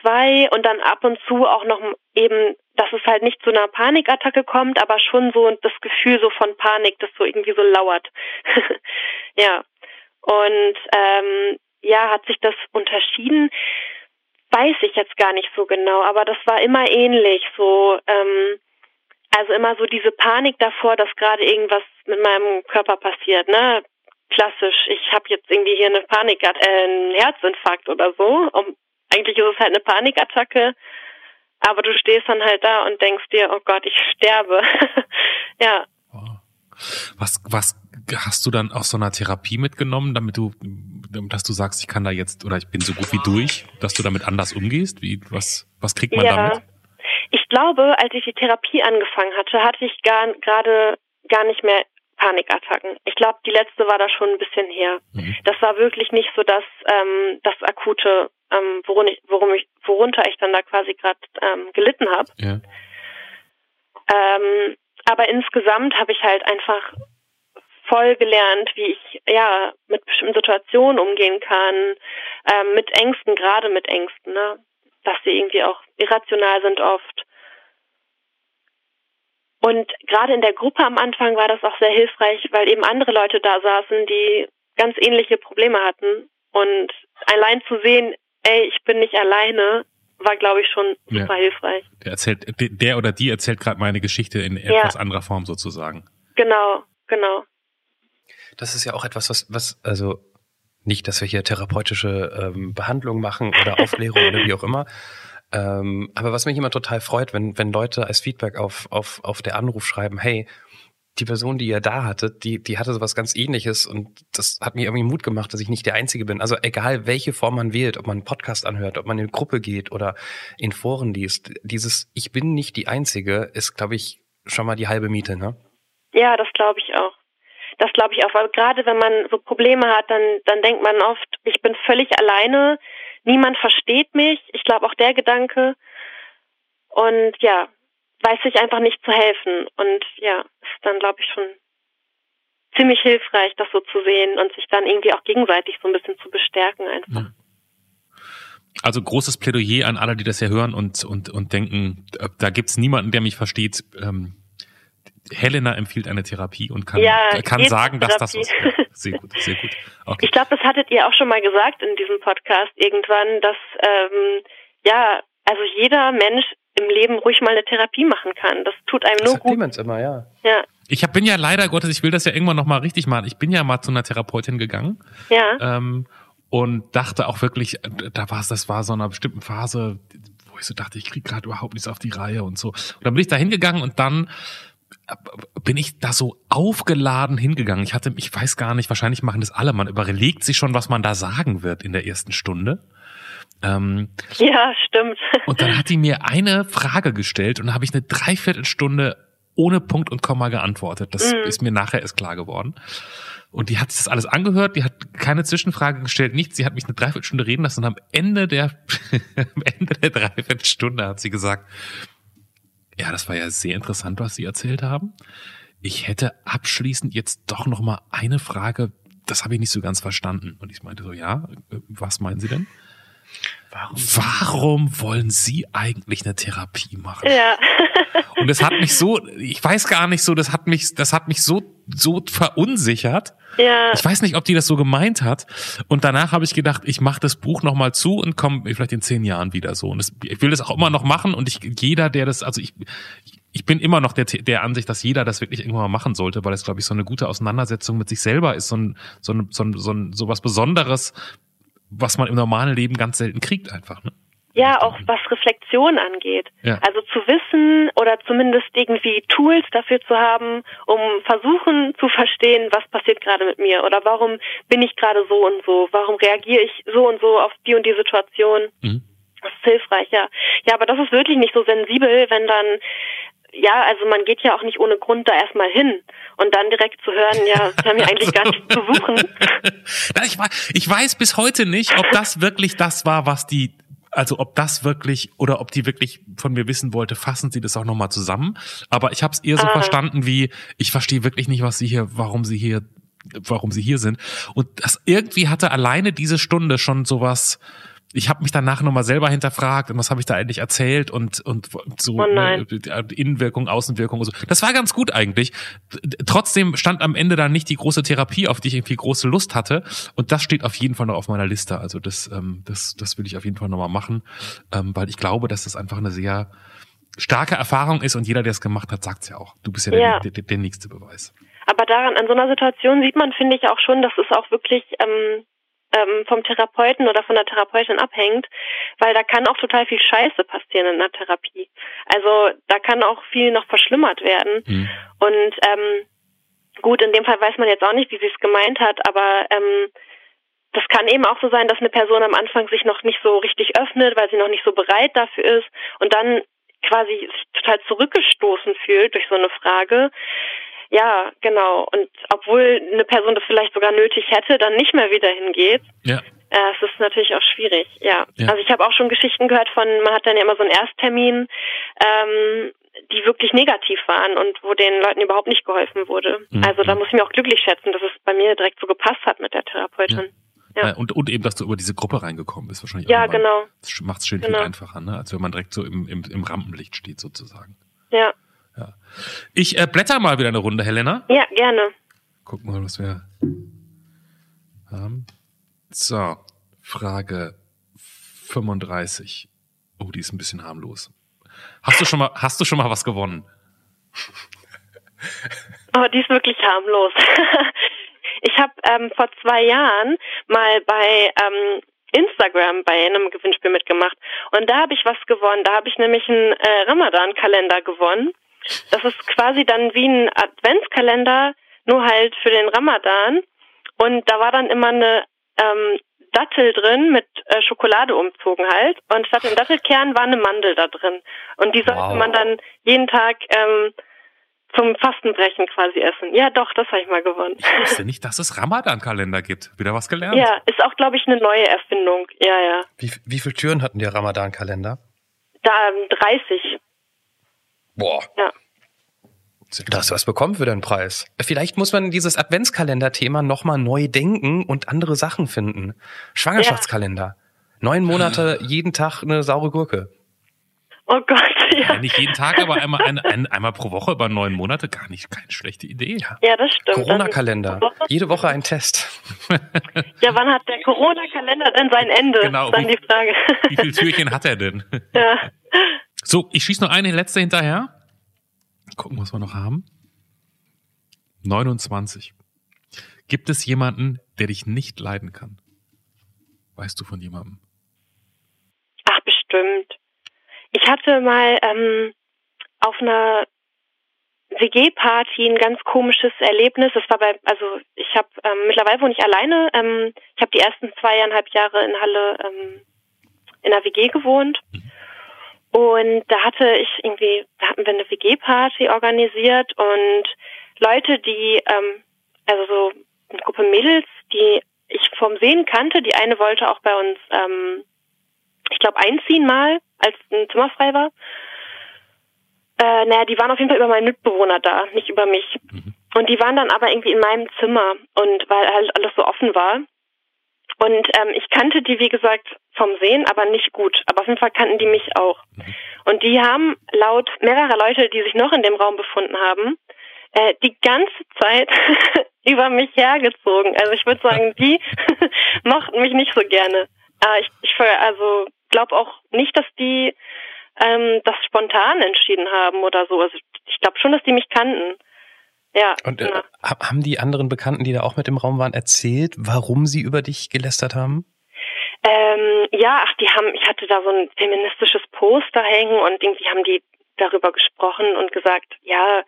zwei und dann ab und zu auch noch eben, dass es halt nicht zu einer Panikattacke kommt, aber schon so das Gefühl so von Panik, das so irgendwie so lauert. ja. Und ähm, ja, hat sich das unterschieden? Weiß ich jetzt gar nicht so genau, aber das war immer ähnlich. So, ähm, also immer so diese Panik davor, dass gerade irgendwas mit meinem Körper passiert, ne? Klassisch, ich habe jetzt irgendwie hier eine Panik, äh, einen Herzinfarkt oder so. Um, eigentlich ist es halt eine Panikattacke, aber du stehst dann halt da und denkst dir, oh Gott, ich sterbe. ja. Was, was hast du dann aus so einer Therapie mitgenommen, damit du, dass du sagst, ich kann da jetzt oder ich bin so gut wie durch, dass du damit anders umgehst? Wie, was, was kriegt man ja. damit? Ich glaube, als ich die Therapie angefangen hatte, hatte ich gar, gerade gar nicht mehr Panikattacken. Ich glaube, die letzte war da schon ein bisschen her. Mhm. Das war wirklich nicht so das, ähm, das akute, ähm, worum ich, worum ich, worunter ich dann da quasi gerade ähm, gelitten habe. Ja. Ähm, aber insgesamt habe ich halt einfach voll gelernt, wie ich ja mit bestimmten Situationen umgehen kann, ähm, mit Ängsten, gerade mit Ängsten, ne? dass sie irgendwie auch irrational sind oft und gerade in der Gruppe am Anfang war das auch sehr hilfreich, weil eben andere Leute da saßen, die ganz ähnliche Probleme hatten. Und allein zu sehen, ey, ich bin nicht alleine, war, glaube ich, schon super ja. hilfreich. Der erzählt, der oder die erzählt gerade meine Geschichte in etwas ja. anderer Form sozusagen. Genau, genau. Das ist ja auch etwas, was, was, also nicht, dass wir hier therapeutische ähm, Behandlung machen oder Aufklärung oder wie auch immer, ähm, aber was mich immer total freut, wenn, wenn Leute als Feedback auf, auf, auf der Anruf schreiben, hey, die Person, die ihr da hattet, die, die hatte sowas ganz ähnliches und das hat mir irgendwie Mut gemacht, dass ich nicht der Einzige bin. Also egal, welche Form man wählt, ob man einen Podcast anhört, ob man in eine Gruppe geht oder in Foren liest, dieses Ich bin nicht die Einzige ist, glaube ich, schon mal die halbe Miete, ne? Ja, das glaube ich auch. Das glaube ich auch, weil gerade wenn man so Probleme hat, dann, dann denkt man oft, ich bin völlig alleine, niemand versteht mich. Ich glaube auch der Gedanke. Und ja, weiß sich einfach nicht zu helfen. Und ja, ist dann, glaube ich, schon ziemlich hilfreich, das so zu sehen und sich dann irgendwie auch gegenseitig so ein bisschen zu bestärken einfach. Ja. Also großes Plädoyer an alle, die das hier hören und, und, und denken, äh, da gibt's niemanden, der mich versteht. Ähm, Helena empfiehlt eine Therapie und kann, ja, kann sagen, dass das was. Ja, sehr gut, sehr gut. Okay. Ich glaube, das hattet ihr auch schon mal gesagt in diesem Podcast irgendwann, dass ähm, ja, also jeder Mensch im Leben ruhig mal eine Therapie machen kann. Das tut einem das nur gut. Clemens immer, ja. Ja. Ich hab, bin ja leider Gottes, ich will das ja irgendwann noch mal richtig machen. Ich bin ja mal zu einer Therapeutin gegangen. Ja. Ähm, und dachte auch wirklich, da war es, das war so einer bestimmten Phase, wo ich so dachte, ich krieg gerade überhaupt nichts auf die Reihe und so. Und dann bin ich da hingegangen und dann bin ich da so aufgeladen hingegangen. Ich hatte, ich weiß gar nicht, wahrscheinlich machen das alle. Man überlegt sich schon, was man da sagen wird in der ersten Stunde. Ähm, ja, stimmt. Und dann hat die mir eine Frage gestellt und habe ich eine Dreiviertelstunde ohne Punkt und Komma geantwortet. Das mhm. ist mir nachher erst klar geworden. Und die hat sich das alles angehört, die hat keine Zwischenfrage gestellt, nichts. Sie hat mich eine Dreiviertelstunde reden lassen und am Ende der, am Ende der Dreiviertelstunde hat sie gesagt, ja, das war ja sehr interessant, was Sie erzählt haben. Ich hätte abschließend jetzt doch noch mal eine Frage. Das habe ich nicht so ganz verstanden. Und ich meinte so, ja, was meinen Sie denn? Warum, Warum wollen Sie eigentlich eine Therapie machen? Ja. Und das hat mich so, ich weiß gar nicht so, das hat mich, das hat mich so, so verunsichert. Ja. Ich weiß nicht, ob die das so gemeint hat. Und danach habe ich gedacht, ich mache das Buch nochmal zu und komme vielleicht in zehn Jahren wieder so. Und das, ich will das auch immer noch machen. Und ich, jeder, der das, also ich, ich bin immer noch der, der Ansicht, dass jeder das wirklich irgendwann mal machen sollte, weil es, glaube ich, so eine gute Auseinandersetzung mit sich selber ist, so ein, so ein, so ein, so, ein, so was Besonderes, was man im normalen Leben ganz selten kriegt einfach. Ne? Ja, auch was Reflexion angeht. Ja. Also zu wissen oder zumindest irgendwie Tools dafür zu haben, um versuchen zu verstehen, was passiert gerade mit mir oder warum bin ich gerade so und so, warum reagiere ich so und so auf die und die Situation. Mhm. Das ist hilfreich, ja. Ja, aber das ist wirklich nicht so sensibel, wenn dann ja, also man geht ja auch nicht ohne Grund da erstmal hin und dann direkt zu hören, ja, sie haben ja eigentlich gar nichts zu suchen. ich, weiß, ich weiß bis heute nicht, ob das wirklich das war, was die also ob das wirklich oder ob die wirklich von mir wissen wollte, fassen Sie das auch nochmal zusammen. Aber ich habe es eher so ah. verstanden wie, ich verstehe wirklich nicht, was Sie hier, warum Sie hier, warum Sie hier sind. Und das irgendwie hatte alleine diese Stunde schon sowas, ich habe mich danach nochmal selber hinterfragt und was habe ich da eigentlich erzählt und und so oh ne, Innenwirkung, Außenwirkung und so. Das war ganz gut eigentlich. Trotzdem stand am Ende dann nicht die große Therapie, auf die ich irgendwie große Lust hatte. Und das steht auf jeden Fall noch auf meiner Liste. Also das, ähm, das, das will ich auf jeden Fall nochmal machen, ähm, weil ich glaube, dass das einfach eine sehr starke Erfahrung ist und jeder, der es gemacht hat, sagt's ja auch. Du bist ja, ja. Der, der, der nächste Beweis. Aber daran, an so einer Situation sieht man, finde ich auch schon, dass es auch wirklich ähm, ähm, vom Therapeuten oder von der Therapeutin abhängt, weil da kann auch total viel Scheiße passieren in der Therapie. Also da kann auch viel noch verschlimmert werden. Mhm. Und ähm, gut, in dem Fall weiß man jetzt auch nicht, wie sie es gemeint hat, aber ähm, das kann eben auch so sein, dass eine Person am Anfang sich noch nicht so richtig öffnet, weil sie noch nicht so bereit dafür ist und dann quasi sich total zurückgestoßen fühlt durch so eine Frage. Ja, genau. Und obwohl eine Person das vielleicht sogar nötig hätte, dann nicht mehr wieder hingeht. Ja. Äh, es ist natürlich auch schwierig, ja. ja. Also ich habe auch schon Geschichten gehört von, man hat dann ja immer so einen Ersttermin, ähm, die wirklich negativ waren und wo den Leuten überhaupt nicht geholfen wurde. Mhm. Also da muss ich mir auch glücklich schätzen, dass es bei mir direkt so gepasst hat mit der Therapeutin. Ja. Ja. Und, und eben, dass du über diese Gruppe reingekommen bist, wahrscheinlich. Ja, genau. Das macht es schön genau. viel einfacher, ne? als wenn man direkt so im, im, im Rampenlicht steht, sozusagen. Ja. Ja. Ich äh, blätter mal wieder eine Runde, Helena. Ja, gerne. Guck mal, was wir haben. So, Frage 35. Oh, die ist ein bisschen harmlos. Hast du schon mal, hast du schon mal was gewonnen? Oh, die ist wirklich harmlos. ich habe ähm, vor zwei Jahren mal bei ähm, Instagram bei einem Gewinnspiel mitgemacht und da habe ich was gewonnen. Da habe ich nämlich einen äh, Ramadan-Kalender gewonnen das ist quasi dann wie ein Adventskalender, nur halt für den Ramadan. Und da war dann immer eine ähm, Dattel drin mit äh, Schokolade umzogen halt. Und statt dem Dattelkern war eine Mandel da drin. Und die sollte wow. man dann jeden Tag ähm, zum Fastenbrechen quasi essen. Ja, doch, das habe ich mal gewonnen. Ich wusste nicht, dass es Ramadan-Kalender gibt. Wieder was gelernt. Ja, ist auch, glaube ich, eine neue Erfindung. Ja, ja. Wie, wie viele Türen hatten der Ramadan-Kalender? Da 30. Boah. Ja. Du hast was bekommen für deinen Preis. Vielleicht muss man dieses Adventskalender-Thema nochmal neu denken und andere Sachen finden. Schwangerschaftskalender. Neun Monate, jeden Tag eine saure Gurke. Oh Gott, ja. Ja, nicht jeden Tag, aber einmal, ein, ein, einmal pro Woche über neun Monate, gar nicht, keine schlechte Idee. Ja. Ja, das stimmt. Corona-Kalender. Dann- Jede Woche ein Test. Ja, wann hat der Corona-Kalender denn sein Ende? Genau, Ist dann wie- die Frage. Wie viele Türchen hat er denn? ja. So, ich schieße noch eine letzte hinterher. Gucken, was wir noch haben. 29. Gibt es jemanden, der dich nicht leiden kann? Weißt du von jemandem? Ach, bestimmt. Ich hatte mal ähm, auf einer WG-Party ein ganz komisches Erlebnis. Das war bei, also ich habe ähm, mittlerweile wohne ich alleine. Ähm, ich habe die ersten zweieinhalb Jahre in Halle ähm, in einer WG gewohnt. Und da hatte ich irgendwie, da hatten wir eine WG-Party organisiert und Leute, die, ähm, also so eine Gruppe Mädels, die ich vom Sehen kannte, die eine wollte auch bei uns, ähm, ich glaube, einziehen mal, als ein Zimmer frei war. Äh, naja, die waren auf jeden Fall über meinen Mitbewohner da, nicht über mich. Und die waren dann aber irgendwie in meinem Zimmer und weil halt alles so offen war. Und ähm, ich kannte die, wie gesagt, vom Sehen, aber nicht gut. Aber auf jeden Fall kannten die mich auch. Und die haben laut mehrerer Leute, die sich noch in dem Raum befunden haben, äh, die ganze Zeit über mich hergezogen. Also ich würde sagen, die mochten mich nicht so gerne. Äh, ich ich also glaube auch nicht, dass die ähm, das spontan entschieden haben oder so. Also ich glaube schon, dass die mich kannten. Ja. Und äh, ha- haben die anderen Bekannten, die da auch mit im Raum waren, erzählt, warum sie über dich gelästert haben? Ähm, ja, ach, die haben, ich hatte da so ein feministisches Poster hängen und irgendwie haben die darüber gesprochen und gesagt, ja,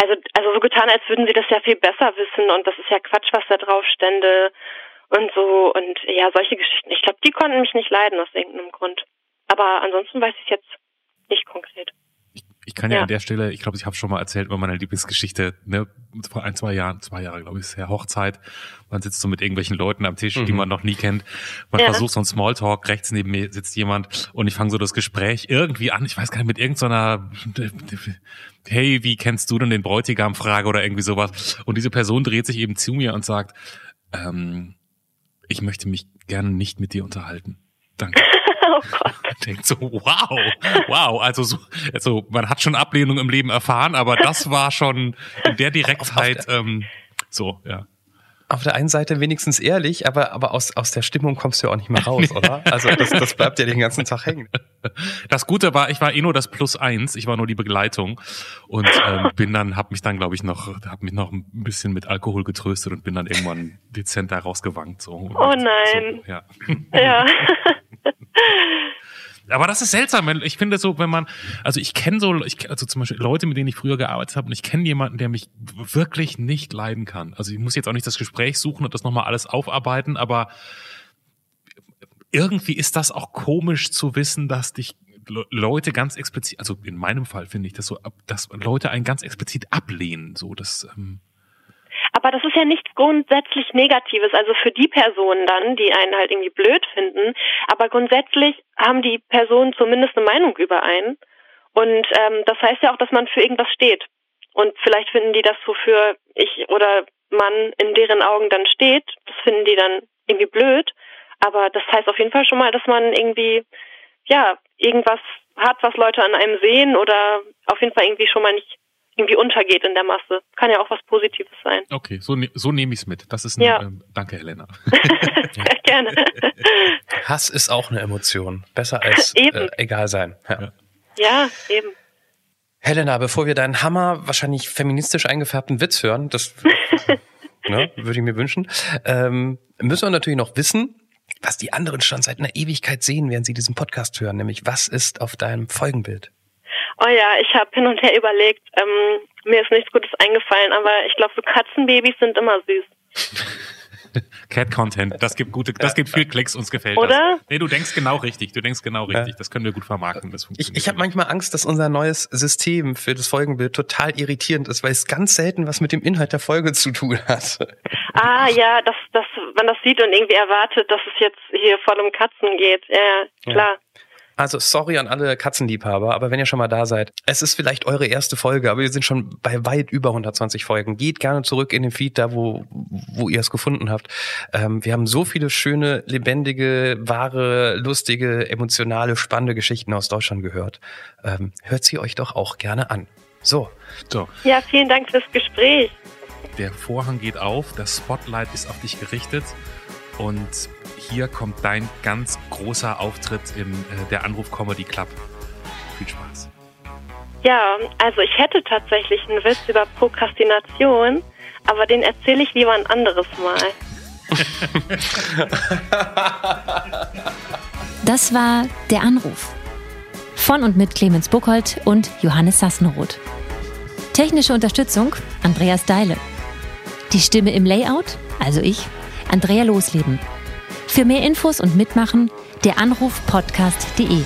also, also so getan, als würden sie das ja viel besser wissen und das ist ja Quatsch, was da drauf stände und so und ja, solche Geschichten. Ich glaube, die konnten mich nicht leiden aus irgendeinem Grund. Aber ansonsten weiß ich es jetzt nicht konkret. Ich kann ja, Ja. an der Stelle, ich glaube, ich habe schon mal erzählt über meine Lieblingsgeschichte, ne, vor ein, zwei Jahren, zwei Jahre, glaube ich, ist ja Hochzeit. Man sitzt so mit irgendwelchen Leuten am Tisch, die Mhm. man noch nie kennt. Man Ja. versucht so ein Smalltalk, rechts neben mir sitzt jemand und ich fange so das Gespräch irgendwie an, ich weiß gar nicht, mit irgendeiner, hey, wie kennst du denn den Bräutigam Frage oder irgendwie sowas. Und diese Person dreht sich eben zu mir und sagt, ähm, ich möchte mich gerne nicht mit dir unterhalten. Danke. oh Gott. denkt so, wow, wow, also so, also man hat schon Ablehnung im Leben erfahren, aber das war schon in der Direktheit ähm, so, ja. Auf der einen Seite wenigstens ehrlich, aber, aber aus, aus der Stimmung kommst du ja auch nicht mehr raus, oder? Also das, das bleibt ja den ganzen Tag hängen. Das Gute war, ich war eh nur das Plus eins, ich war nur die Begleitung und ähm, bin dann, hab mich dann, glaube ich, noch, hab mich noch ein bisschen mit Alkohol getröstet und bin dann irgendwann dezent da rausgewankt. So. Oh nein. So, ja. Ja. Aber das ist seltsam. Ich finde so, wenn man, also ich kenne so, ich, also zum Beispiel Leute, mit denen ich früher gearbeitet habe, und ich kenne jemanden, der mich wirklich nicht leiden kann. Also ich muss jetzt auch nicht das Gespräch suchen und das nochmal alles aufarbeiten, aber irgendwie ist das auch komisch zu wissen, dass dich Le- Leute ganz explizit, also in meinem Fall finde ich das so, dass Leute einen ganz explizit ablehnen. So, das, ähm, Aber das ist ja nichts grundsätzlich Negatives, also für die Personen dann, die einen halt irgendwie blöd finden. Aber grundsätzlich haben die Personen zumindest eine Meinung über einen. Und ähm, das heißt ja auch, dass man für irgendwas steht. Und vielleicht finden die das, wofür ich oder man in deren Augen dann steht, das finden die dann irgendwie blöd. Aber das heißt auf jeden Fall schon mal, dass man irgendwie, ja, irgendwas hat, was Leute an einem sehen oder auf jeden Fall irgendwie schon mal nicht irgendwie untergeht in der Masse. Kann ja auch was Positives sein. okay, so, ne, so nehme ich es mit. Das ist ein, Ja. ähm, danke, Helena. Gerne. Hass ist auch eine Emotion. Besser als Eben. äh, egal sein. Ja. Ja. ja, eben. Helena, bevor wir deinen Hammer wahrscheinlich feministisch eingefärbten Witz hören, das ne, würde ich mir wünschen, ähm, müssen wir natürlich noch wissen, was die anderen schon seit einer Ewigkeit sehen, während sie diesen Podcast hören, nämlich was ist auf deinem Folgenbild? Oh ja, ich habe hin und her überlegt. Ähm, mir ist nichts Gutes eingefallen, aber ich glaube, so Katzenbabys sind immer süß. Cat Content, das gibt gute, das gibt viel Klicks, uns gefällt Oder? das. Nee, du denkst genau richtig, du denkst genau richtig, das können wir gut vermarkten. Das Ich, funktioniert ich habe manchmal Angst, dass unser neues System für das Folgenbild total irritierend ist, weil es ganz selten was mit dem Inhalt der Folge zu tun hat. Ah ja, dass, dass man das sieht und irgendwie erwartet, dass es jetzt hier voll um Katzen geht. Ja, klar. Also sorry an alle Katzenliebhaber, aber wenn ihr schon mal da seid, es ist vielleicht eure erste Folge, aber wir sind schon bei weit über 120 Folgen. Geht gerne zurück in den Feed, da wo, wo ihr es gefunden habt. Ähm, wir haben so viele schöne, lebendige, wahre, lustige, emotionale, spannende Geschichten aus Deutschland gehört. Ähm, hört sie euch doch auch gerne an. So. So, Ja, vielen Dank fürs Gespräch. der Vorhang geht auf, das Spotlight ist auf dich gerichtet und hier kommt dein ganz großer Auftritt im äh, der Anruf Comedy Club. Viel Spaß. Ja, also ich hätte tatsächlich einen Witz über Prokrastination, aber den erzähle ich lieber ein anderes Mal. Das war Der Anruf. Von und mit Clemens Buchholz und Johannes Sassenroth. Technische Unterstützung Andreas Deile. Die Stimme im Layout, also ich, Andrea Losleben. Für mehr Infos und Mitmachen der Anruf podcast.de.